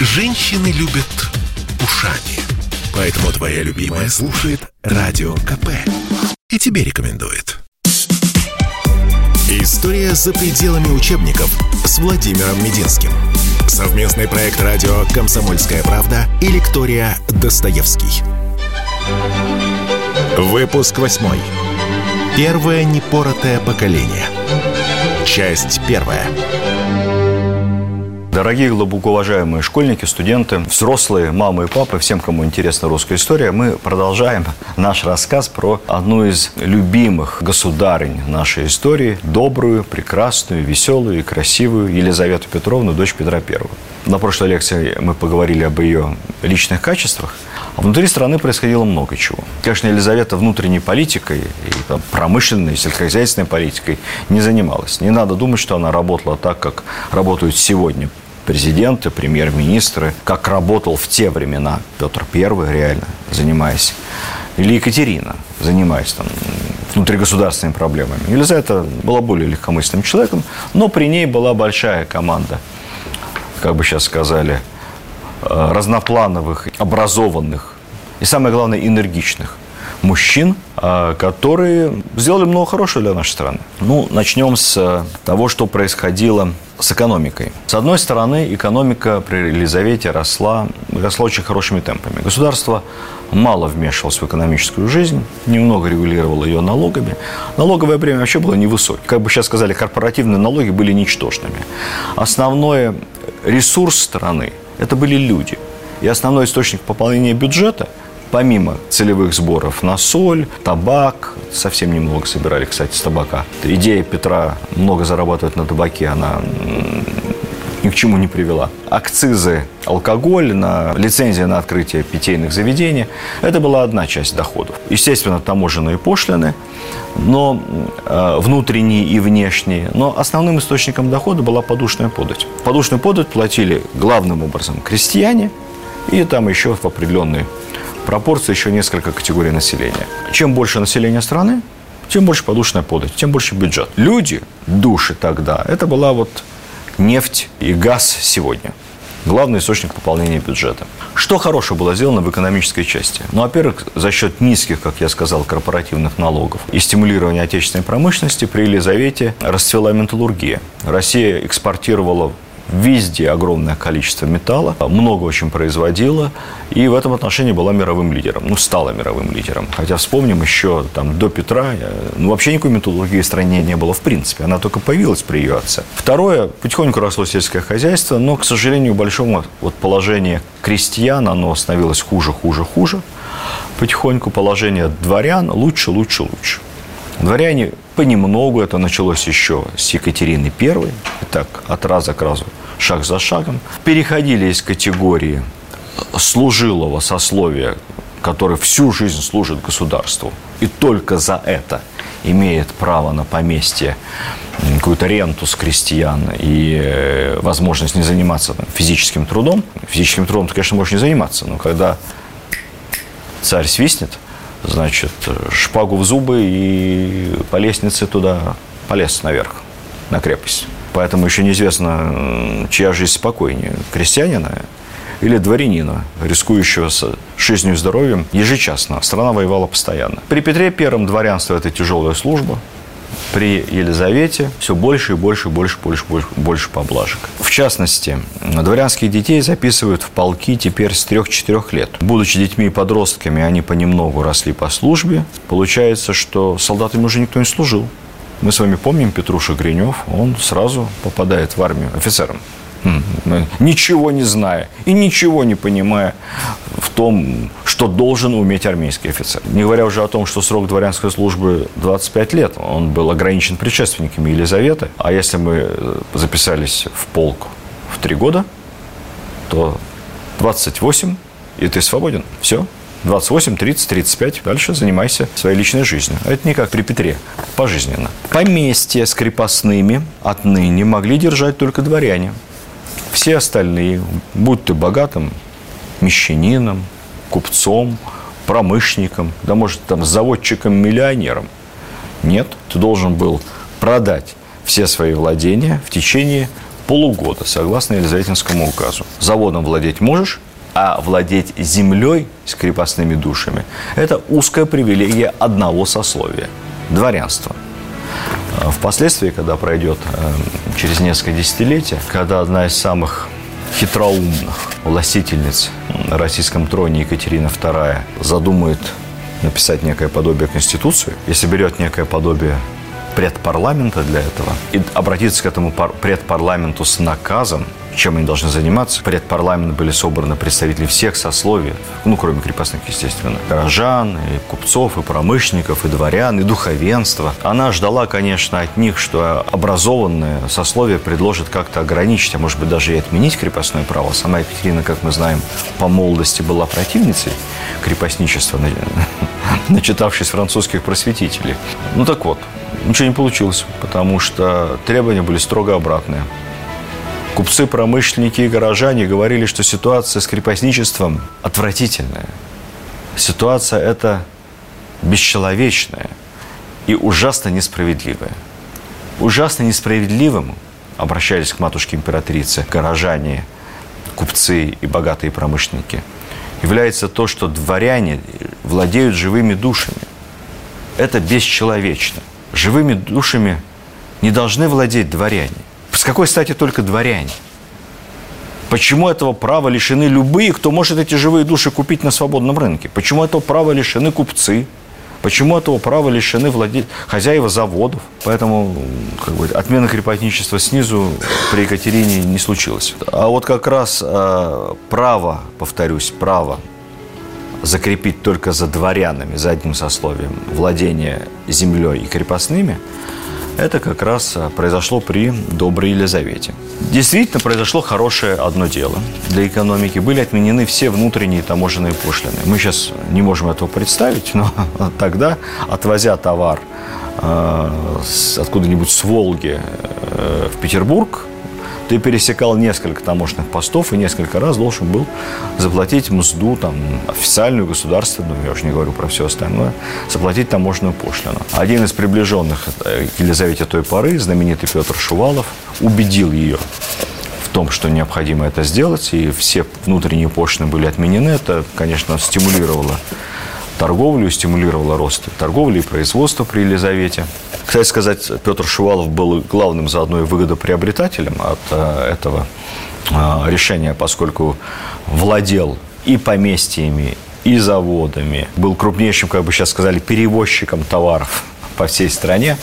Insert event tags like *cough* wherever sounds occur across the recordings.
Женщины любят ушами. Поэтому твоя любимая слушает Радио КП. И тебе рекомендует. История за пределами учебников с Владимиром Мединским. Совместный проект радио «Комсомольская правда» и лектория «Достоевский». Выпуск восьмой. Первое непоротое поколение. Часть первая. Дорогие глубоко уважаемые школьники, студенты, взрослые, мамы и папы, всем, кому интересна русская история, мы продолжаем наш рассказ про одну из любимых государынь нашей истории, добрую, прекрасную, веселую и красивую Елизавету Петровну, дочь Петра Первого. На прошлой лекции мы поговорили об ее личных качествах. А внутри страны происходило много чего. Конечно, Елизавета внутренней политикой, и там, промышленной, сельскохозяйственной политикой не занималась. Не надо думать, что она работала так, как работают сегодня президенты, премьер-министры, как работал в те времена Петр I, реально занимаясь, или Екатерина, занимаясь там внутригосударственными проблемами. Елизавета была более легкомысленным человеком, но при ней была большая команда, как бы сейчас сказали, э, разноплановых, образованных и, самое главное, энергичных мужчин, которые сделали много хорошего для нашей страны. Ну, начнем с того, что происходило с экономикой. С одной стороны, экономика при Елизавете росла, росла очень хорошими темпами. Государство мало вмешивалось в экономическую жизнь, немного регулировало ее налогами. Налоговое бремя вообще было невысокое. Как бы сейчас сказали, корпоративные налоги были ничтожными. Основной ресурс страны – это были люди. И основной источник пополнения бюджета – помимо целевых сборов на соль, табак, совсем немного собирали, кстати, с табака. Идея Петра много зарабатывать на табаке, она ни к чему не привела. Акцизы, алкоголь, на лицензия на открытие питейных заведений – это была одна часть доходов. Естественно, таможенные пошлины, но э, внутренние и внешние. Но основным источником дохода была подушная подать. Подушную подать платили главным образом крестьяне и там еще в определенные пропорции еще несколько категорий населения. Чем больше населения страны, тем больше подушная подать, тем больше бюджет. Люди, души тогда, это была вот нефть и газ сегодня. Главный источник пополнения бюджета. Что хорошего было сделано в экономической части? Ну, во-первых, за счет низких, как я сказал, корпоративных налогов и стимулирования отечественной промышленности при Елизавете расцвела металлургия. Россия экспортировала везде огромное количество металла, много очень производила, и в этом отношении была мировым лидером, ну, стала мировым лидером. Хотя вспомним еще там до Петра, ну, вообще никакой металлургии в стране не было в принципе, она только появилась при ее отце. Второе, потихоньку росло сельское хозяйство, но, к сожалению, большому вот положение крестьян, оно становилось хуже, хуже, хуже. Потихоньку положение дворян лучше, лучше, лучше. Дворяне понемногу, это началось еще с Екатерины I, так от раза к разу, шаг за шагом, переходили из категории служилого сословия, который всю жизнь служит государству, и только за это имеет право на поместье, какую-то ренту с крестьян и э, возможность не заниматься там, физическим трудом. Физическим трудом ты, конечно, можешь не заниматься, но когда царь свистнет – значит, шпагу в зубы и по лестнице туда полез наверх, на крепость. Поэтому еще неизвестно, чья жизнь спокойнее, крестьянина или дворянина, рискующего с жизнью и здоровьем ежечасно. Страна воевала постоянно. При Петре Первом дворянство – это тяжелая служба, при Елизавете все больше и больше, больше, больше, больше, больше поблажек. В частности, дворянских детей записывают в полки теперь с 3-4 лет. Будучи детьми и подростками, они понемногу росли по службе. Получается, что солдатами уже никто не служил. Мы с вами помним Петруша Гринев, он сразу попадает в армию офицером ничего не зная и ничего не понимая в том, что должен уметь армейский офицер. Не говоря уже о том, что срок дворянской службы 25 лет. Он был ограничен предшественниками Елизаветы. А если мы э, записались в полк в 3 года, то 28, и ты свободен. Все. 28, 30, 35. Дальше занимайся своей личной жизнью. Это не как при Петре. Пожизненно. Поместья с крепостными отныне могли держать только дворяне. Все остальные, будь ты богатым мещанином, купцом, промышленником, да может там заводчиком-миллионером. Нет, ты должен был продать все свои владения в течение полугода, согласно Елизаветинскому указу. Заводом владеть можешь, а владеть землей с крепостными душами – это узкая привилегия одного сословия – дворянства. Впоследствии, когда пройдет э, через несколько десятилетий, когда одна из самых хитроумных властительниц на российском троне Екатерина II задумает написать некое подобие Конституции, если берет некое подобие предпарламента для этого и обратиться к этому предпарламенту с наказом, чем они должны заниматься. Пред парламент были собраны представители всех сословий, ну, кроме крепостных, естественно. Горожан, и купцов, и промышленников, и дворян, и духовенства. Она ждала, конечно, от них, что образованное сословие предложит как-то ограничить, а может быть, даже и отменить крепостное право. Сама Екатерина, как мы знаем, по молодости была противницей крепостничества, *laughs* начитавшись французских просветителей. Ну так вот, ничего не получилось, потому что требования были строго обратные. Купцы, промышленники и горожане говорили, что ситуация с крепостничеством отвратительная. Ситуация эта бесчеловечная и ужасно несправедливая. Ужасно несправедливым обращались к матушке императрице горожане, купцы и богатые промышленники, является то, что дворяне владеют живыми душами. Это бесчеловечно. Живыми душами не должны владеть дворяне. С какой стати только дворяне? Почему этого права лишены любые, кто может эти живые души купить на свободном рынке? Почему этого права лишены купцы? Почему этого права лишены владе... хозяева заводов? Поэтому как бы, отмена крепостничества снизу при Екатерине не случилось. А вот как раз э, право, повторюсь, право закрепить только за дворянами, за одним сословием, владение землей и крепостными – это как раз а, произошло при доброй Елизавете. Действительно, произошло хорошее одно дело для экономики. Были отменены все внутренние таможенные пошлины. Мы сейчас не можем этого представить, но *laughs* тогда, отвозя товар э, откуда-нибудь с Волги э, в Петербург, ты пересекал несколько таможенных постов и несколько раз должен был заплатить мзду, там, официальную, государственную, я уже не говорю про все остальное, заплатить таможенную пошлину. Один из приближенных к Елизавете той поры, знаменитый Петр Шувалов, убедил ее в том, что необходимо это сделать, и все внутренние пошлины были отменены. Это, конечно, стимулировало торговлю, стимулировало рост торговли и производства при Елизавете. Кстати сказать, Петр Шувалов был главным заодно и выгодоприобретателем от э, этого э, решения, поскольку владел и поместьями, и заводами, был крупнейшим, как бы сейчас сказали, перевозчиком товаров по всей стране.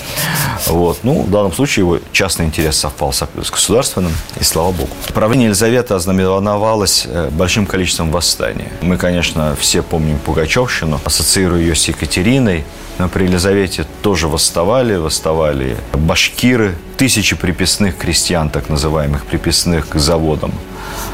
Вот. Ну, в данном случае его частный интерес совпал с государственным, и слава богу. Правление Елизаветы ознаменовалось э, большим количеством восстаний. Мы, конечно, все помним Пугачевщину, ассоциируя ее с Екатериной, но при Елизавете тоже восставали, восставали башкиры, тысячи приписных крестьян, так называемых приписных к заводам.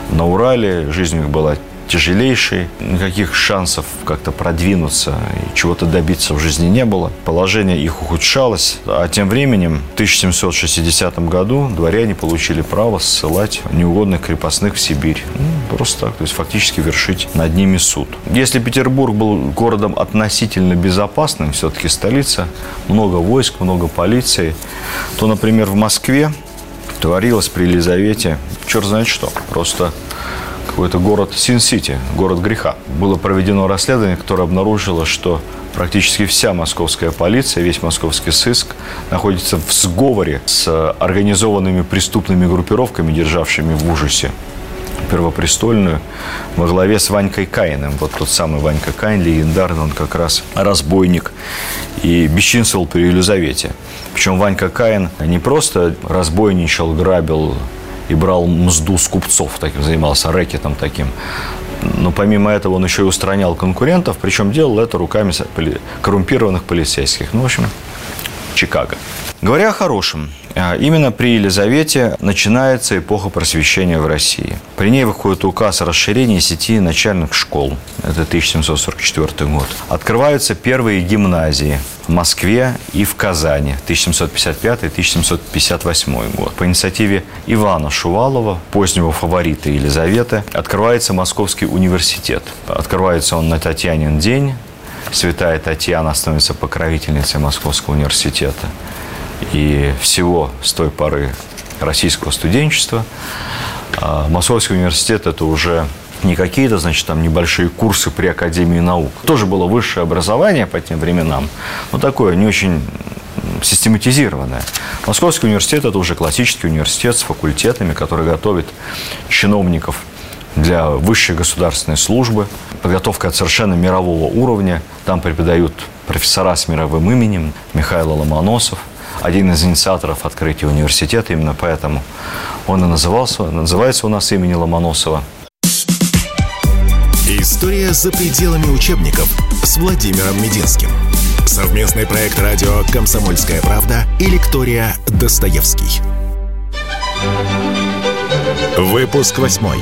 На Урале жизнь у них была тяжелейшей, никаких шансов как-то продвинуться и чего-то добиться в жизни не было. Положение их ухудшалось, а тем временем в 1760 году дворяне получили право ссылать неугодных крепостных в Сибирь. Ну, просто так, то есть фактически вершить над ними суд. Если Петербург был городом относительно безопасным, все-таки столица, много войск, много полиции, то, например, в Москве творилось при Елизавете черт знает что. Просто какой-то город Син-Сити, город греха. Было проведено расследование, которое обнаружило, что практически вся московская полиция, весь московский сыск находится в сговоре с организованными преступными группировками, державшими в ужасе первопрестольную во главе с Ванькой Каиным. Вот тот самый Ванька Каин, легендарный, он как раз разбойник и бесчинствовал при Елизавете. Причем Ванька Каин не просто разбойничал, грабил и брал мзду с купцов, таким занимался рэкетом таким. Но помимо этого он еще и устранял конкурентов, причем делал это руками коррумпированных полицейских. Ну, в общем, Чикаго. Говоря о хорошем, а, именно при Елизавете начинается эпоха просвещения в России. При ней выходит указ о расширении сети начальных школ. Это 1744 год. Открываются первые гимназии в Москве и в Казани. 1755-1758 год. По инициативе Ивана Шувалова, позднего фаворита Елизаветы, открывается Московский университет. Открывается он на Татьянин день. Святая Татьяна становится покровительницей Московского университета. И всего с той поры российского студенчества. А Московский университет – это уже не какие-то, значит, там небольшие курсы при Академии наук. Тоже было высшее образование по тем временам, но такое не очень систематизированное. Московский университет – это уже классический университет с факультетами, который готовит чиновников для высшей государственной службы. Подготовка совершенно мирового уровня. Там преподают профессора с мировым именем Михаил Ломоносов, один из инициаторов открытия университета, именно поэтому он и назывался, называется у нас имени Ломоносова. История за пределами учебников с Владимиром Мединским. Совместный проект радио «Комсомольская правда» и лектория «Достоевский». Выпуск восьмой.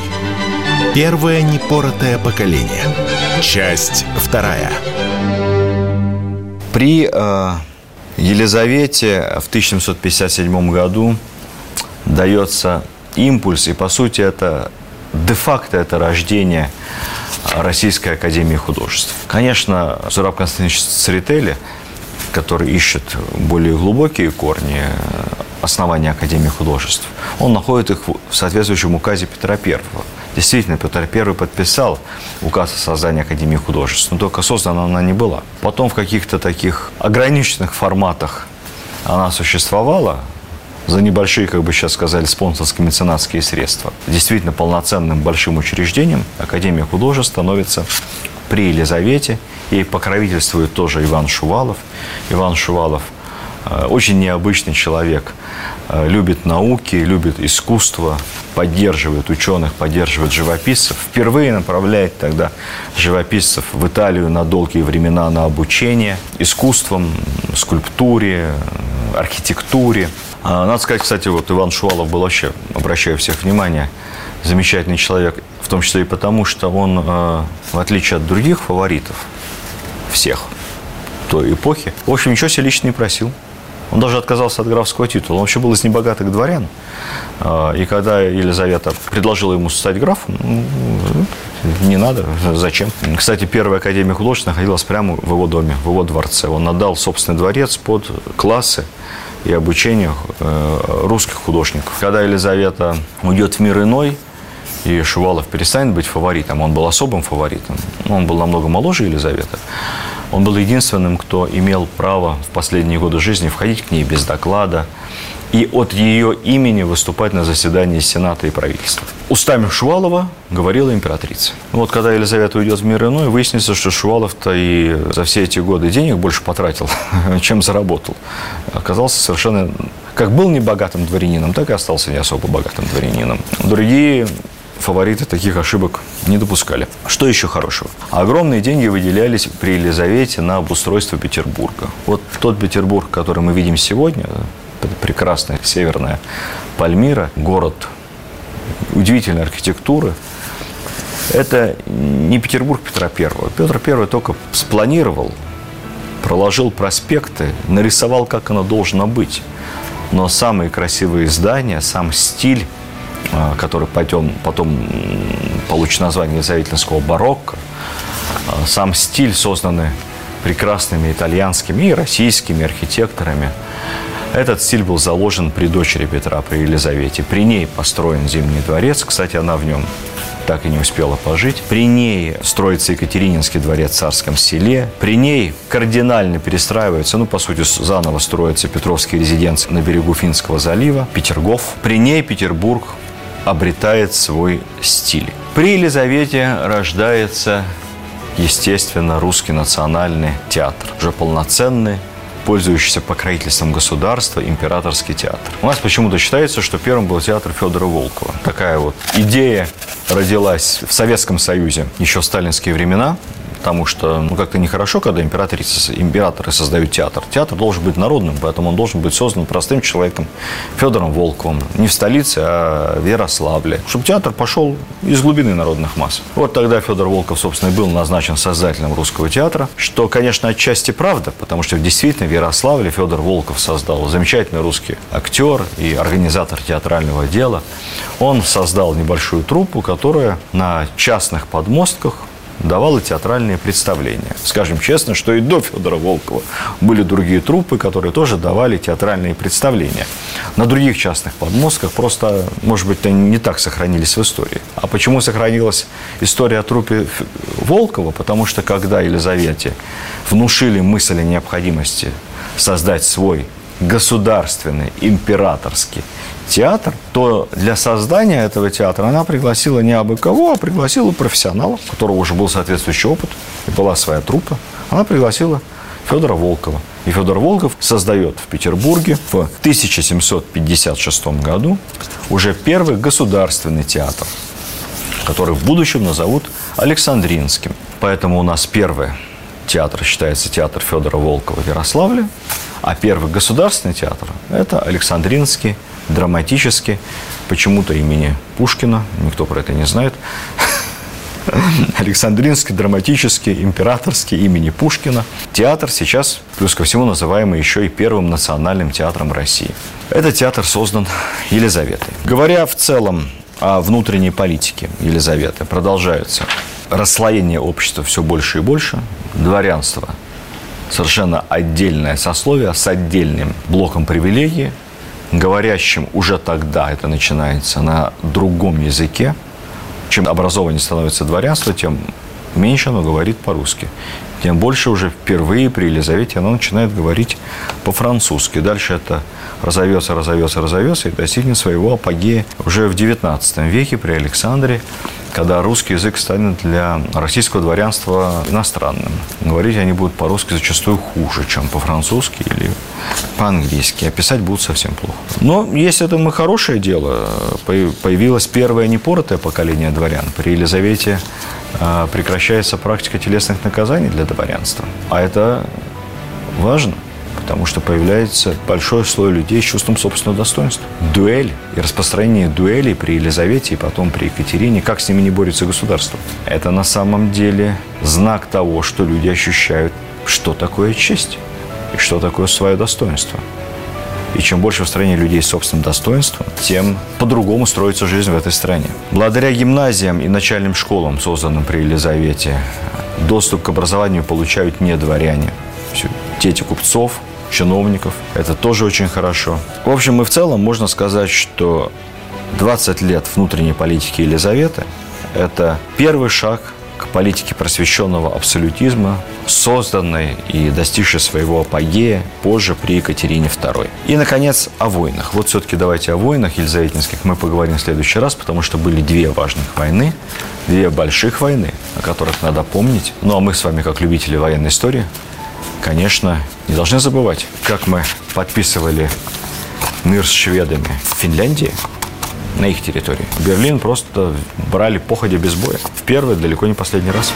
Первое непоротое поколение. Часть вторая. При э, Елизавете в 1757 году дается импульс, и по сути это де-факто это рождение Российской Академии Художеств. Конечно, Зураб Константинович Церетели, который ищет более глубокие корни основания Академии Художеств, он находит их в соответствующем указе Петра Первого. Действительно, Петр I подписал указ о создании Академии художеств, но только создана она не была. Потом в каких-то таких ограниченных форматах она существовала, за небольшие, как бы сейчас сказали, спонсорские меценатские средства. Действительно полноценным большим учреждением Академия художеств становится при Елизавете. Ей покровительствует тоже Иван Шувалов. Иван Шувалов э, очень необычный человек. Э, любит науки, любит искусство, поддерживает ученых, поддерживает живописцев. Впервые направляет тогда живописцев в Италию на долгие времена на обучение искусствам, скульптуре, архитектуре. А, надо сказать, кстати, вот Иван Шувалов был вообще, обращаю всех внимание, замечательный человек, в том числе и потому, что он, э, в отличие от других фаворитов, всех той эпохи, в общем, ничего себе лично не просил. Он даже отказался от графского титула. Он вообще был из небогатых дворян. А, и когда Елизавета предложила ему стать графом, ну, не надо, зачем? Кстати, первая академия художеств находилась прямо в его доме, в его дворце. Он отдал собственный дворец под классы и обучение э, русских художников. Когда Елизавета уйдет в мир иной, и Шувалов перестанет быть фаворитом, он был особым фаворитом, он был намного моложе Елизаветы, он был единственным, кто имел право в последние годы жизни входить к ней без доклада и от ее имени выступать на заседании Сената и правительства. Устами Шувалова говорила императрица. Вот когда Елизавета уйдет в мир иной, выяснится, что Шувалов-то и за все эти годы денег больше потратил, *laughs* чем заработал. Оказался совершенно... Как был небогатым дворянином, так и остался не особо богатым дворянином. Другие фавориты таких ошибок не допускали. Что еще хорошего? Огромные деньги выделялись при Елизавете на обустройство Петербурга. Вот тот Петербург, который мы видим сегодня, прекрасная северная Пальмира, город удивительной архитектуры, это не Петербург Петра Первого. Петр Первый только спланировал, проложил проспекты, нарисовал, как оно должно быть. Но самые красивые здания, сам стиль который потом, потом получит название Елизаветинского барокко. А, сам стиль, созданный прекрасными итальянскими и российскими архитекторами. Этот стиль был заложен при дочери Петра, при Елизавете. При ней построен Зимний дворец. Кстати, она в нем так и не успела пожить. При ней строится Екатерининский дворец в Царском селе. При ней кардинально перестраивается, ну, по сути, заново строится Петровский резиденция на берегу Финского залива, Петергоф. При ней Петербург обретает свой стиль. При Елизавете рождается, естественно, русский национальный театр, уже полноценный, пользующийся покровительством государства, императорский театр. У нас почему-то считается, что первым был театр Федора Волкова. Такая вот идея родилась в Советском Союзе еще в сталинские времена потому что ну, как-то нехорошо, когда императрицы, императоры создают театр. Театр должен быть народным, поэтому он должен быть создан простым человеком, Федором Волковым. Не в столице, а в Ярославле. Чтобы театр пошел из глубины народных масс. Вот тогда Федор Волков, собственно, и был назначен создателем русского театра, что, конечно, отчасти правда, потому что действительно в Ярославле Федор Волков создал замечательный русский актер и организатор театрального дела. Он создал небольшую труппу, которая на частных подмостках давала театральные представления. Скажем честно, что и до Федора Волкова были другие труппы, которые тоже давали театральные представления. На других частных подмостках просто, может быть, они не так сохранились в истории. А почему сохранилась история о трупе Волкова? Потому что когда Елизавете внушили мысль о необходимости создать свой государственный, императорский театр, то для создания этого театра она пригласила не абы кого, а пригласила профессионала, у которого уже был соответствующий опыт, и была своя труппа. Она пригласила Федора Волкова. И Федор Волков создает в Петербурге в 1756 году уже первый государственный театр, который в будущем назовут Александринским. Поэтому у нас первый театр считается театр Федора Волкова в Ярославле, а первый государственный театр – это Александринский драматический, почему-то имени Пушкина, никто про это не знает. *laughs* Александринский, драматический, императорский имени Пушкина. Театр сейчас, плюс ко всему, называемый еще и первым национальным театром России. Этот театр создан Елизаветой. Говоря в целом о внутренней политике Елизаветы, продолжается расслоение общества все больше и больше, дворянство совершенно отдельное сословие с отдельным блоком привилегий, говорящим уже тогда это начинается на другом языке. Чем образованнее становится дворянство, тем меньше оно говорит по-русски. Тем больше уже впервые при Елизавете оно начинает говорить по-французски. Дальше это разовьется, разовьется, разовьется и достигнет своего апогея уже в XIX веке при Александре, когда русский язык станет для российского дворянства иностранным. Говорить они будут по-русски зачастую хуже, чем по-французски или по-английски, а писать будут совсем плохо. Но есть это мы хорошее дело. Появилось первое непоротое поколение дворян. При Елизавете а, прекращается практика телесных наказаний для дворянства. А это важно – потому что появляется большой слой людей с чувством собственного достоинства. Дуэль и распространение дуэлей при Елизавете и потом при Екатерине, как с ними не борется государство. Это на самом деле знак того, что люди ощущают, что такое честь и что такое свое достоинство. И чем больше в стране людей с собственным достоинством, тем по-другому строится жизнь в этой стране. Благодаря гимназиям и начальным школам, созданным при Елизавете, доступ к образованию получают не дворяне. Дети купцов, чиновников. Это тоже очень хорошо. В общем и в целом можно сказать, что 20 лет внутренней политики Елизаветы – это первый шаг к политике просвещенного абсолютизма, созданной и достигшей своего апогея позже при Екатерине II. И, наконец, о войнах. Вот все-таки давайте о войнах елизаветинских мы поговорим в следующий раз, потому что были две важных войны, две больших войны, о которых надо помнить. Ну, а мы с вами, как любители военной истории, конечно, не должны забывать, как мы подписывали мир с шведами в Финляндии, на их территории. Берлин просто брали походя без боя. В первый, далеко не последний раз.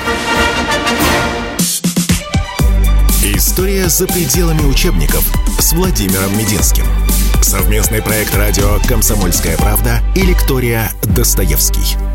История за пределами учебников с Владимиром Мединским. Совместный проект радио «Комсомольская правда» и лектория «Достоевский».